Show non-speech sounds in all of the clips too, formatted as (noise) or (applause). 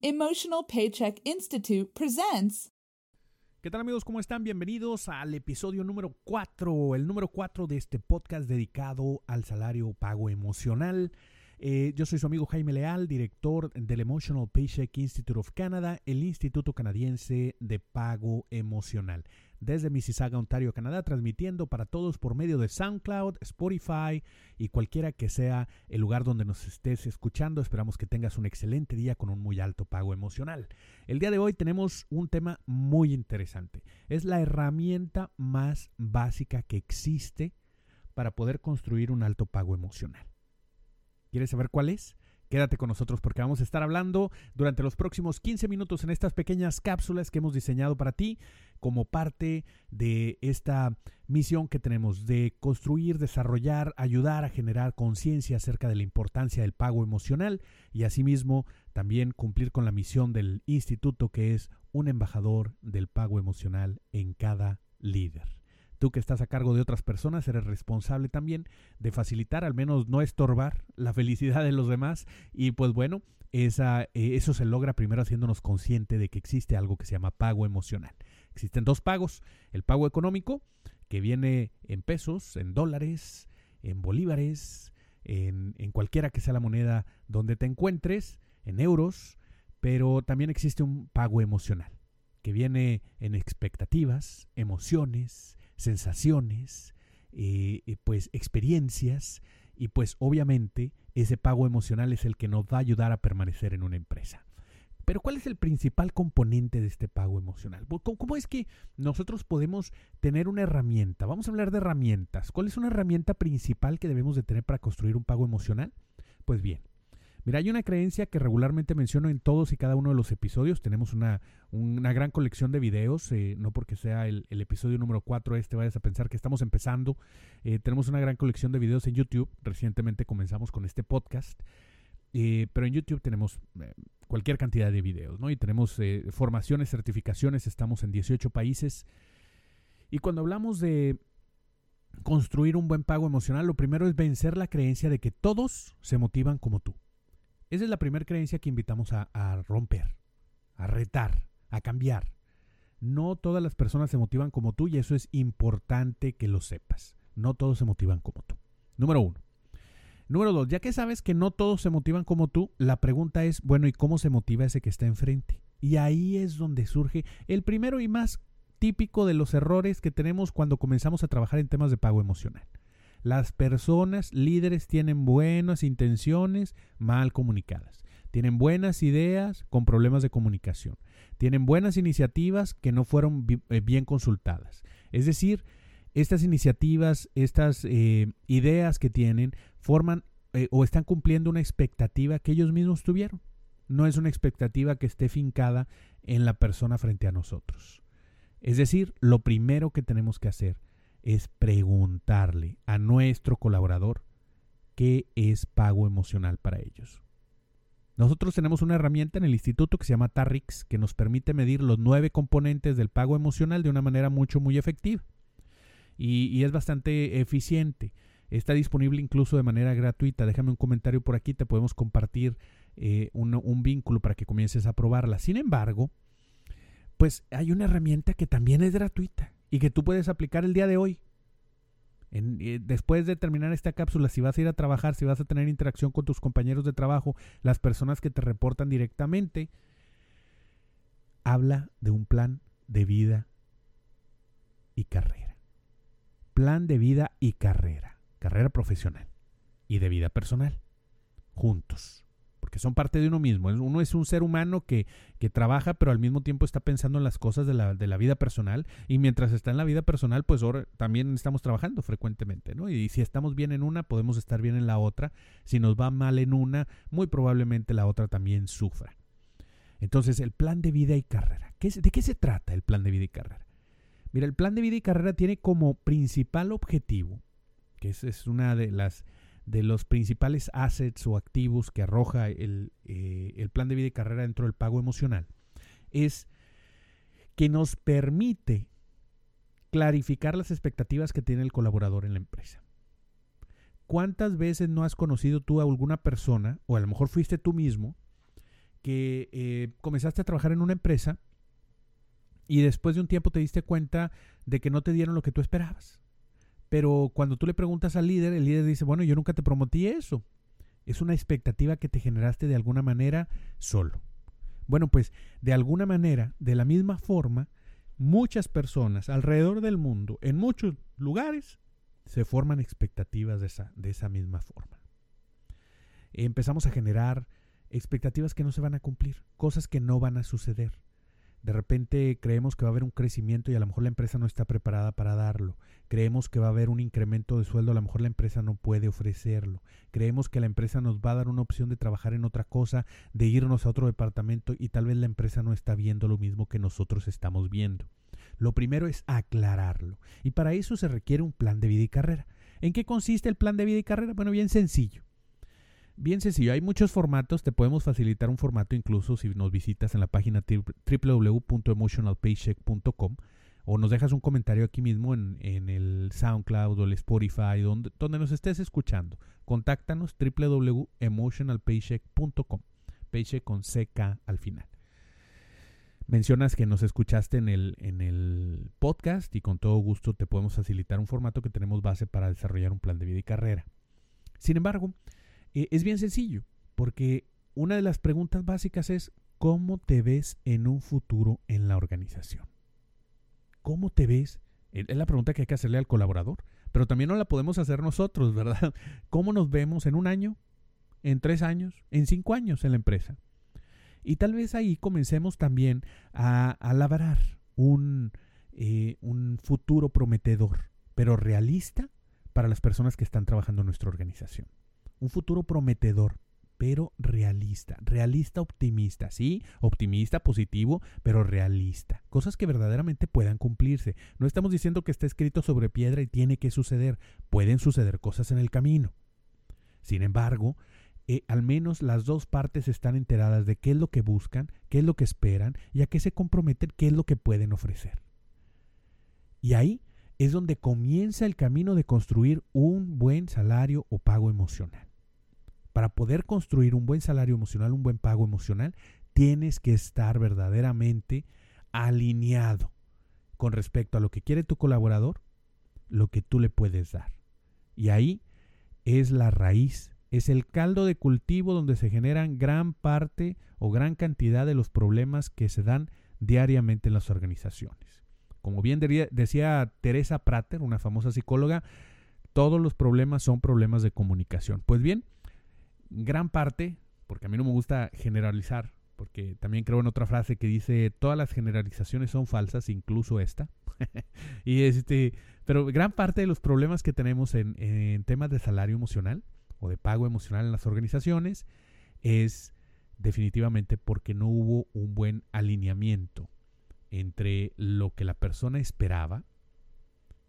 Emotional Paycheck Institute presents. ¿Qué tal amigos? ¿Cómo están? Bienvenidos al episodio número 4, el número 4 de este podcast dedicado al salario pago emocional. Eh, yo soy su amigo Jaime Leal, director del Emotional Paycheck Institute of Canada, el Instituto Canadiense de Pago Emocional. Desde Mississauga, Ontario, Canadá, transmitiendo para todos por medio de SoundCloud, Spotify y cualquiera que sea el lugar donde nos estés escuchando. Esperamos que tengas un excelente día con un muy alto pago emocional. El día de hoy tenemos un tema muy interesante. Es la herramienta más básica que existe para poder construir un alto pago emocional. ¿Quieres saber cuál es? Quédate con nosotros porque vamos a estar hablando durante los próximos 15 minutos en estas pequeñas cápsulas que hemos diseñado para ti como parte de esta misión que tenemos de construir, desarrollar, ayudar a generar conciencia acerca de la importancia del pago emocional y asimismo también cumplir con la misión del instituto que es un embajador del pago emocional en cada líder. Tú que estás a cargo de otras personas, eres responsable también de facilitar, al menos no estorbar la felicidad de los demás. Y pues bueno, eh, eso se logra primero haciéndonos consciente de que existe algo que se llama pago emocional. Existen dos pagos. El pago económico, que viene en pesos, en dólares, en bolívares, en, en cualquiera que sea la moneda donde te encuentres, en euros, pero también existe un pago emocional, que viene en expectativas, emociones, sensaciones, eh, pues experiencias y pues obviamente ese pago emocional es el que nos va a ayudar a permanecer en una empresa. Pero ¿cuál es el principal componente de este pago emocional? ¿Cómo es que nosotros podemos tener una herramienta? Vamos a hablar de herramientas. ¿Cuál es una herramienta principal que debemos de tener para construir un pago emocional? Pues bien, Mira, hay una creencia que regularmente menciono en todos y cada uno de los episodios. Tenemos una, gran colección de videos, eh, no porque sea el, episodio número 4 este, vayas a pensar que estamos empezando. Eh, tenemos una gran colección de videos en YouTube. Recientemente comenzamos con este podcast. Eh, pero en YouTube tenemos cualquier cantidad de videos, ¿no? Y tenemos formaciones, certificaciones, estamos en 18 países. Y cuando hablamos de construir un buen pago emocional, lo primero es vencer la creencia de que todos se motivan como tú. Esa es la primera creencia que invitamos a, romper, a retar, a cambiar. No todas las personas se motivan como tú y eso es importante que lo sepas. No todos se motivan como tú. Número uno. Número dos, ya que sabes que no todos se motivan como tú, la pregunta es, bueno, ¿y cómo se motiva ese que está enfrente? Y ahí es donde surge el primero y más típico de los errores que tenemos cuando comenzamos a trabajar en temas de pago emocional. Las personas líderes tienen buenas intenciones mal comunicadas. Tienen buenas ideas con problemas de comunicación. Tienen buenas iniciativas que no fueron eh, bien consultadas. Es decir, estas iniciativas, estas eh, ideas que tienen, forman eh, o están cumpliendo una expectativa que ellos mismos tuvieron. No es una expectativa que esté fincada en la persona frente a nosotros. Es decir, lo primero que tenemos que hacer es preguntarle a nuestro colaborador qué es pago emocional para ellos. Nosotros tenemos una herramienta en el instituto que se llama TARRIX que nos permite medir los nueve componentes del pago emocional de una manera mucho, muy efectiva. Y, es bastante eficiente. Está disponible incluso de manera gratuita. Déjame un comentario por aquí, te podemos compartir eh, un, vínculo para que comiences a probarla. Sin embargo, pues hay una herramienta que también es gratuita y que tú puedes aplicar el día de hoy. Eh, después de terminar esta cápsula, si vas a ir a trabajar, si vas a tener interacción con tus compañeros de trabajo, las personas que te reportan directamente, habla de un plan de vida y carrera. Plan de vida y carrera. Carrera profesional y de vida personal. Juntos porque son parte de uno mismo. Uno es un ser humano que, que trabaja, pero al mismo tiempo está pensando en las cosas de la, de la vida personal, y mientras está en la vida personal, pues ahora también estamos trabajando frecuentemente, ¿no? Y si estamos bien en una, podemos estar bien en la otra. Si nos va mal en una, muy probablemente la otra también sufra. Entonces, el plan de vida y carrera. ¿De qué se trata el plan de vida y carrera? Mira, el plan de vida y carrera tiene como principal objetivo, que es una de las de los principales assets o activos que arroja el, eh, el, plan de vida y carrera dentro del pago emocional es que nos permite clarificar las expectativas que tiene el colaborador en la empresa. ¿Cuántas veces no has conocido tú a alguna persona, o a lo mejor fuiste tú mismo, que eh, comenzaste a trabajar en una empresa y después de un tiempo te diste cuenta de que no te dieron lo que tú esperabas. Pero cuando tú le preguntas al líder, el líder dice, bueno, yo nunca te prometí eso. Es una expectativa que te generaste de alguna manera solo. Bueno, pues de alguna manera, de la misma forma, muchas personas alrededor del mundo, en muchos lugares, se forman expectativas de esa, de esa misma forma. Empezamos a generar expectativas que no se van a cumplir, cosas que no van a suceder. De repente creemos que va a haber un crecimiento y a lo mejor la empresa no está preparada para darlo. Creemos que va a haber un incremento de sueldo, a lo mejor la empresa no puede ofrecerlo. Creemos que la empresa nos va a dar una opción de trabajar en otra cosa, de irnos a otro departamento y tal vez la empresa no está viendo lo mismo que nosotros estamos viendo. Lo primero es aclararlo y para eso se requiere un plan de vida y carrera. ¿En qué consiste el plan de vida y carrera? Bueno, bien sencillo. Bien sencillo, hay muchos formatos, te podemos facilitar un formato incluso si nos visitas en la página www.emotionalpaycheck.com o nos dejas un comentario aquí mismo en, el SoundCloud o el Spotify, donde, donde nos estés escuchando. Contáctanos www.emotionalpaycheck.com, paycheck con CK al final. Mencionas que nos escuchaste en el, en el podcast y con todo gusto te podemos facilitar un formato que tenemos base para desarrollar un plan de vida y carrera. Sin embargo, eh, es bien sencillo, porque una de las preguntas básicas es, ¿cómo te ves en un futuro en la organización? ¿Cómo te ves? Es la pregunta que hay que hacerle al colaborador, pero también no la podemos hacer nosotros, (laughs) ¿verdad? ¿Cómo nos vemos en un año, en tres años, en cinco años en la empresa? Y tal vez ahí comencemos también a, labrar eh, un futuro prometedor, pero realista para las personas que están trabajando en nuestra organización. Un futuro prometedor, pero realista. Realista optimista, ¿sí? Optimista, positivo, pero realista. Cosas que verdaderamente puedan cumplirse. No estamos diciendo que está escrito sobre piedra y tiene que suceder. Pueden suceder cosas en el camino. Sin embargo, eh, al menos las dos partes están enteradas de qué es lo que buscan, qué es lo que esperan y a qué se comprometen, qué es lo que pueden ofrecer. Y ahí es donde comienza el camino de construir un buen salario o pago emocional. Para poder construir un buen salario emocional, un buen pago emocional, tienes que estar verdaderamente alineado con respecto a lo que quiere tu colaborador, lo que tú le puedes dar. Y ahí es la raíz, es el caldo de cultivo donde se generan gran parte o gran cantidad de los problemas que se dan diariamente en las organizaciones. Como bien decía Teresa Prater, una famosa psicóloga, todos los problemas son problemas de comunicación. Pues bien, gran parte, porque a mí no me gusta generalizar, porque también creo en otra frase que dice todas las generalizaciones son falsas, incluso esta. (laughs) y este, pero gran parte de los problemas que tenemos en, en, temas de salario emocional o de pago emocional en las organizaciones es definitivamente porque no hubo un buen alineamiento entre lo que la persona esperaba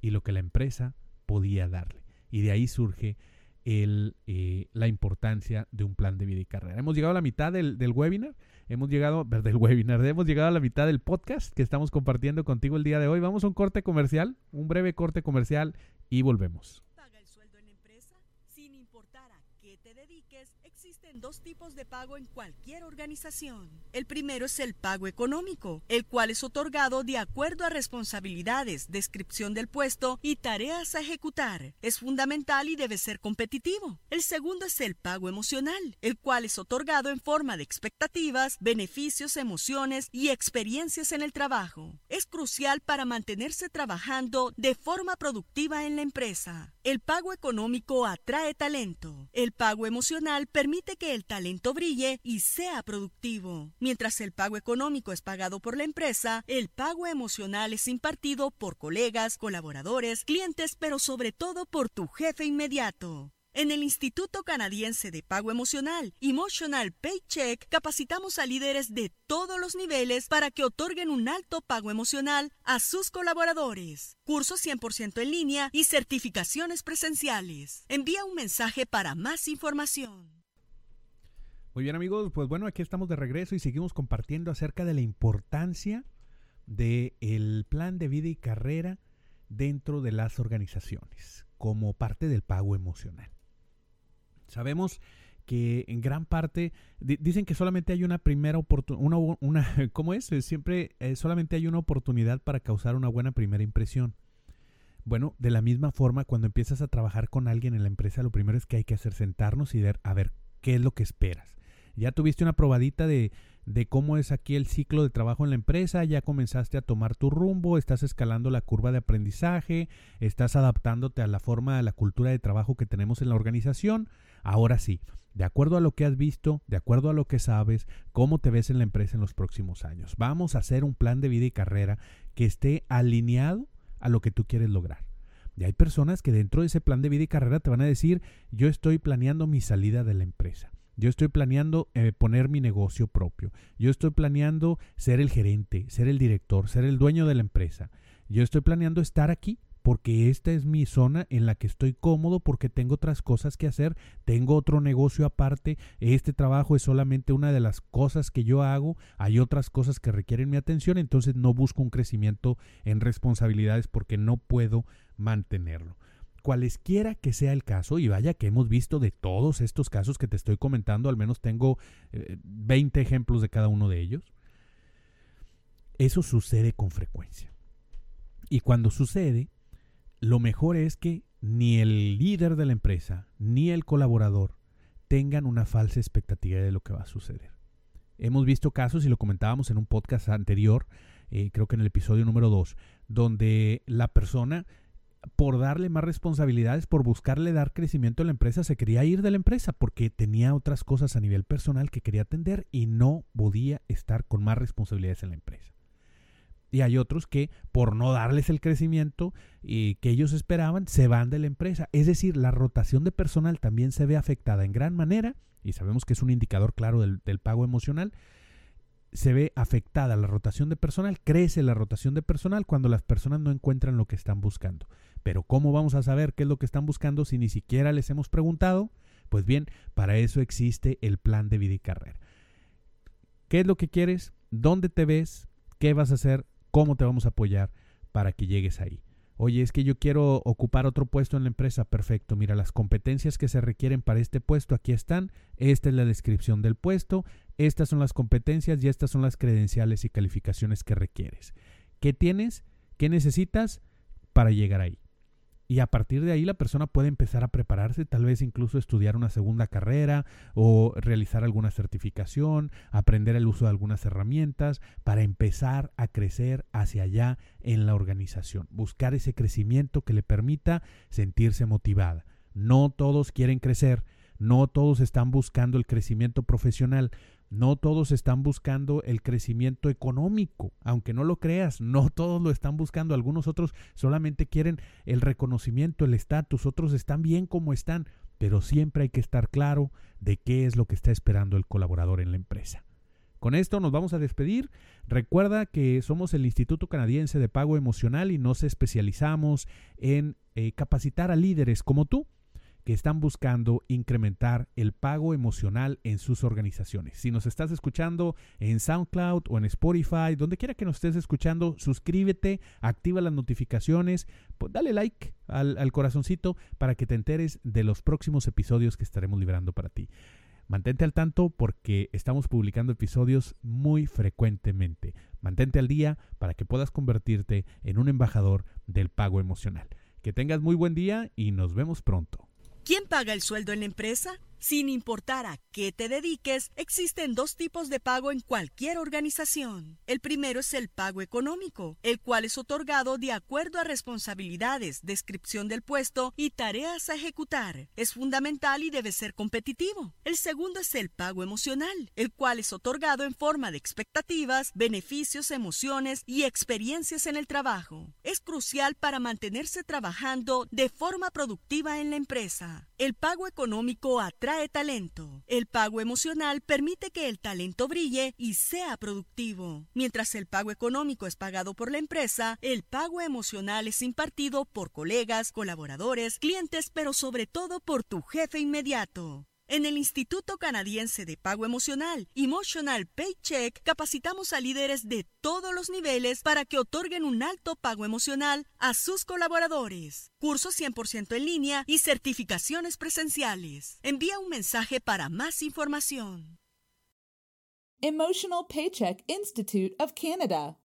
y lo que la empresa podía darle. Y de ahí surge el, eh, la importancia de un plan de vida y carrera. Hemos llegado a la mitad del, del webinar, hemos llegado, del webinar, hemos llegado a la mitad del podcast que estamos compartiendo contigo el día de hoy. Vamos a un corte comercial, un breve corte comercial y volvemos. Dos tipos de pago en cualquier organización. El primero es el pago económico, el cual es otorgado de acuerdo a responsabilidades, descripción del puesto y tareas a ejecutar. Es fundamental y debe ser competitivo. El segundo es el pago emocional, el cual es otorgado en forma de expectativas, beneficios, emociones y experiencias en el trabajo. Es crucial para mantenerse trabajando de forma productiva en la empresa. El pago económico atrae talento. El pago emocional permite que el talento brille y sea productivo. Mientras el pago económico es pagado por la empresa, el pago emocional es impartido por colegas, colaboradores, clientes, pero sobre todo por tu jefe inmediato. En el Instituto Canadiense de Pago Emocional, Emotional Paycheck, capacitamos a líderes de todos los niveles para que otorguen un alto pago emocional a sus colaboradores. Cursos 100% en línea y certificaciones presenciales. Envía un mensaje para más información. Muy bien amigos, pues bueno, aquí estamos de regreso y seguimos compartiendo acerca de la importancia del plan de vida y carrera dentro de las organizaciones como parte del pago emocional. Sabemos que en gran parte dicen que solamente hay una primera oportunidad, una, (laughs) ¿cómo es? Siempre eh, solamente hay una oportunidad para causar una buena primera impresión. Bueno, de la misma forma, cuando empiezas a trabajar con alguien en la empresa, lo primero es que hay que hacer sentarnos y ver a ver qué es lo que esperas. Ya tuviste una probadita de, de cómo es aquí el ciclo de trabajo en la empresa, ya comenzaste a tomar tu rumbo, estás escalando la curva de aprendizaje, estás adaptándote a la forma, a la cultura de trabajo que tenemos en la organización. Ahora sí, de acuerdo a lo que has visto, de acuerdo a lo que sabes, cómo te ves en la empresa en los próximos años. Vamos a hacer un plan de vida y carrera que esté alineado a lo que tú quieres lograr. Y hay personas que dentro de ese plan de vida y carrera te van a decir, yo estoy planeando mi salida de la empresa. Yo estoy planeando eh, poner mi negocio propio. Yo estoy planeando ser el gerente, ser el director, ser el dueño de la empresa. Yo estoy planeando estar aquí porque esta es mi zona en la que estoy cómodo porque tengo otras cosas que hacer, tengo otro negocio aparte, este trabajo es solamente una de las cosas que yo hago, hay otras cosas que requieren mi atención, entonces no busco un crecimiento en responsabilidades porque no puedo mantenerlo. Cualesquiera que sea el caso, y vaya que hemos visto de todos estos casos que te estoy comentando, al menos tengo 20 eh, ejemplos de cada uno de ellos, eso sucede con frecuencia. Y cuando sucede, lo mejor es que ni el líder de la empresa ni el colaborador tengan una falsa expectativa de lo que va a suceder. Hemos visto casos, y lo comentábamos en un podcast anterior, eh, creo que en el episodio número 2, donde la persona, por darle más responsabilidades, por buscarle dar crecimiento a la empresa, se quería ir de la empresa porque tenía otras cosas a nivel personal que quería atender y no podía estar con más responsabilidades en la empresa y hay otros que por no darles el crecimiento y que ellos esperaban se van de la empresa. Es decir, la rotación de personal también se ve afectada en gran manera y sabemos que es un indicador claro del, del pago emocional. Se ve afectada la rotación de personal, crece la rotación de personal cuando las personas no encuentran lo que están buscando. Pero ¿cómo vamos a saber qué es lo que están buscando si ni siquiera les hemos preguntado? Pues bien, para eso existe el plan de vida y carrera. ¿Qué es lo que quieres? ¿Dónde te ves? ¿Qué vas a hacer? ¿Cómo te vamos a apoyar para que llegues ahí? Oye, es que yo quiero ocupar otro puesto en la empresa. Perfecto. Mira, las competencias que se requieren para este puesto aquí están. Esta es la descripción del puesto. Estas son las competencias y estas son las credenciales y calificaciones que requieres. ¿Qué tienes? ¿Qué necesitas para llegar ahí? Y a partir de ahí la persona puede empezar a prepararse, tal vez incluso estudiar una segunda carrera o realizar alguna certificación, aprender el uso de algunas herramientas para empezar a crecer hacia allá en la organización, buscar ese crecimiento que le permita sentirse motivada. No todos quieren crecer, no todos están buscando el crecimiento profesional, no todos están buscando el crecimiento económico, aunque no lo creas, no (laughs) todos lo están buscando, algunos otros solamente quieren el reconocimiento, el estatus, otros están bien como están, pero siempre hay que estar claro de qué es lo que está esperando el colaborador en la empresa. Con esto nos vamos a despedir. Recuerda que somos el Instituto Canadiense de Pago Emocional y nos especializamos en eh, capacitar a líderes como tú que están buscando incrementar el pago emocional en sus organizaciones. Si nos estás escuchando en SoundCloud o en Spotify, donde quiera que nos estés escuchando, suscríbete, activa las notificaciones, dale like al, al corazoncito para que te enteres de los próximos episodios que estaremos librando para ti. Mantente al tanto porque estamos publicando episodios muy frecuentemente. Mantente al día para que puedas convertirte en un embajador del pago emocional. Que tengas muy buen día y nos vemos pronto. ¿Quién paga el sueldo en la empresa? Sin importar a qué te dediques, existen dos tipos de pago en cualquier organización. El primero es el pago económico, el cual es otorgado de acuerdo a responsabilidades, descripción del puesto y tareas a ejecutar. Es fundamental y debe ser competitivo. El segundo es el pago emocional, el cual es otorgado en forma de expectativas, beneficios, emociones y experiencias en el trabajo. Es crucial para mantenerse trabajando de forma productiva en la empresa. El pago económico talento. El pago emocional permite que el talento brille y sea productivo. Mientras el pago económico es pagado por la empresa, el pago emocional es impartido por colegas, colaboradores, clientes, pero sobre todo por tu jefe inmediato. En el Instituto Canadiense de Pago Emocional, Emotional Paycheck, capacitamos a líderes de todos los niveles para que otorguen un alto pago emocional a sus colaboradores. Cursos 100% en línea y certificaciones presenciales. Envía un mensaje para más información. Emotional Paycheck Institute of Canada.